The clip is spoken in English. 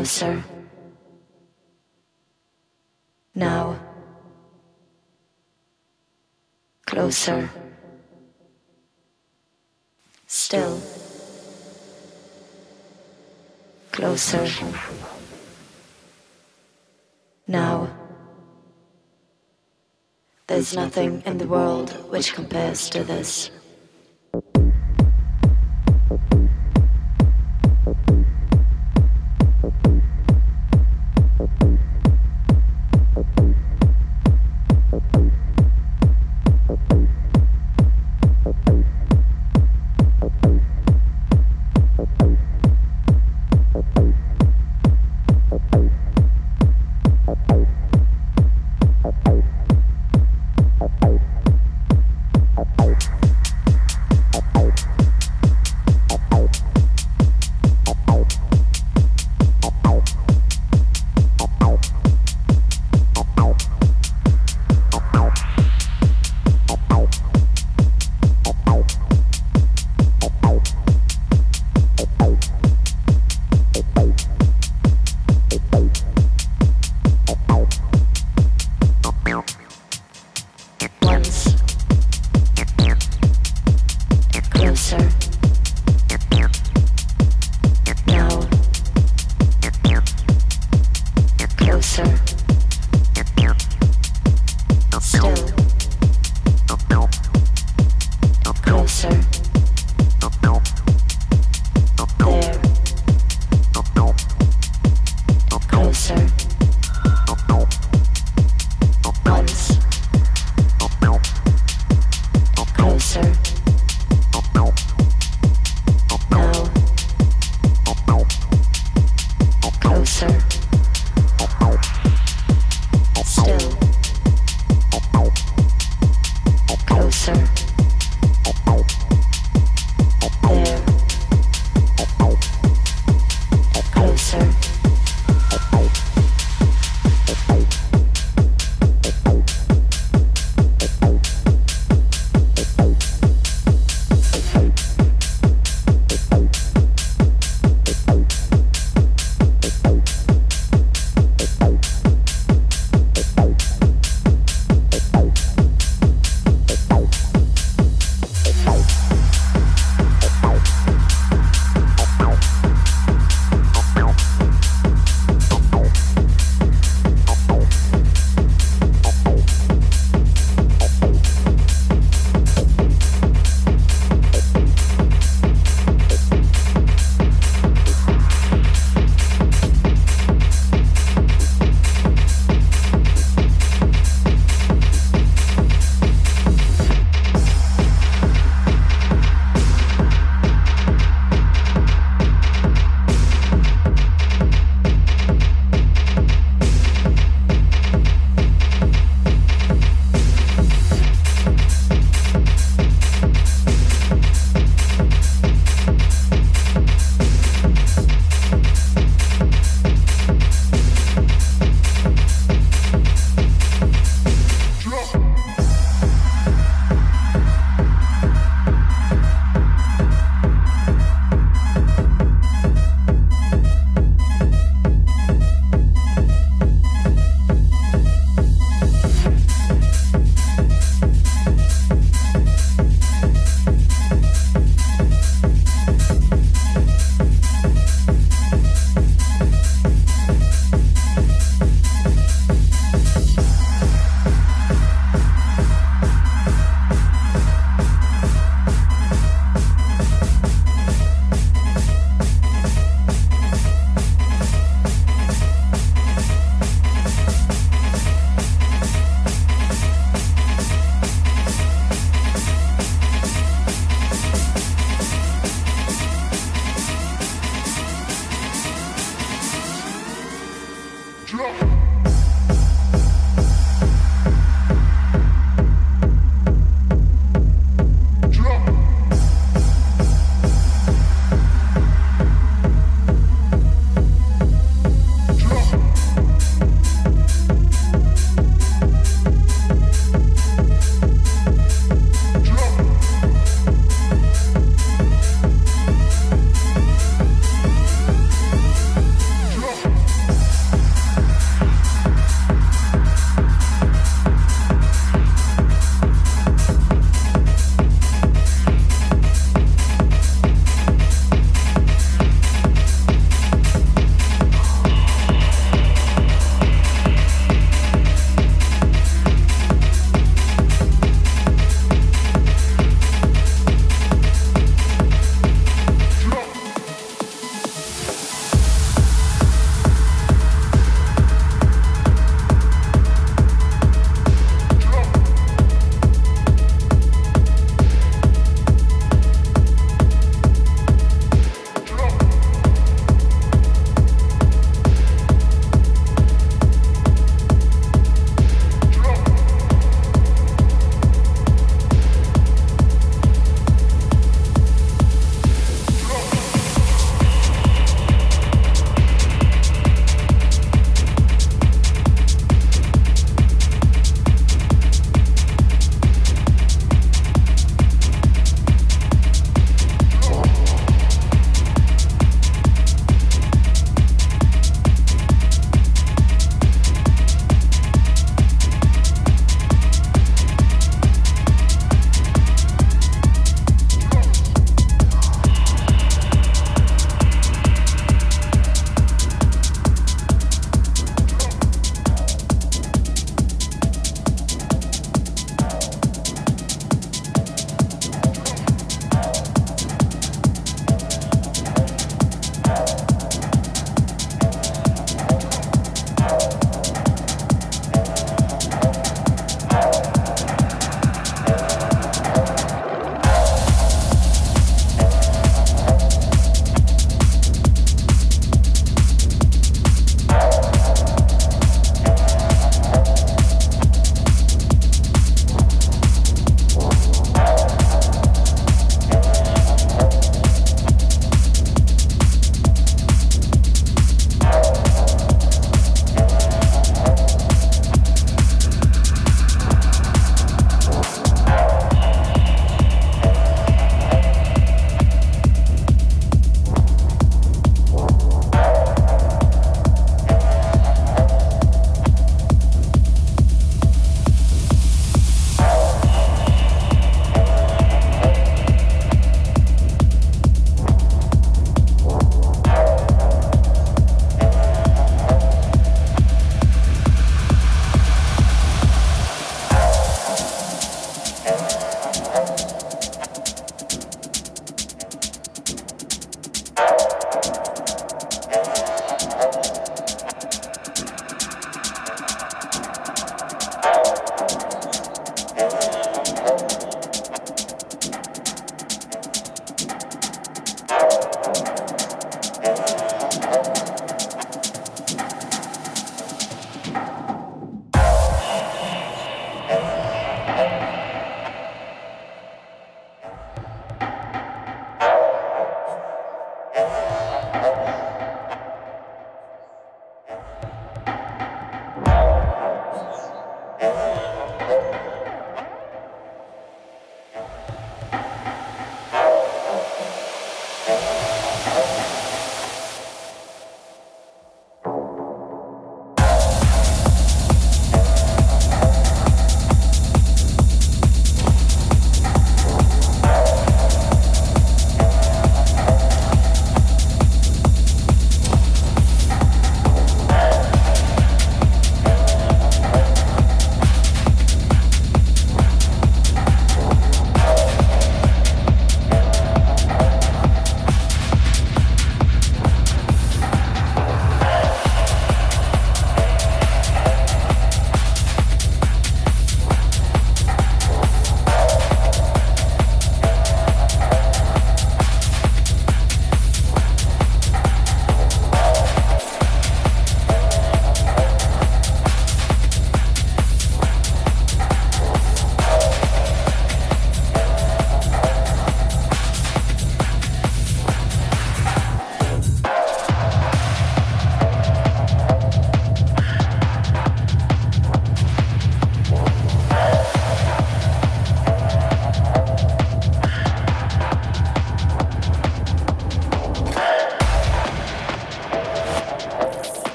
Closer. Now. Closer. Still. Closer. Now. There's nothing in the world which compares to this.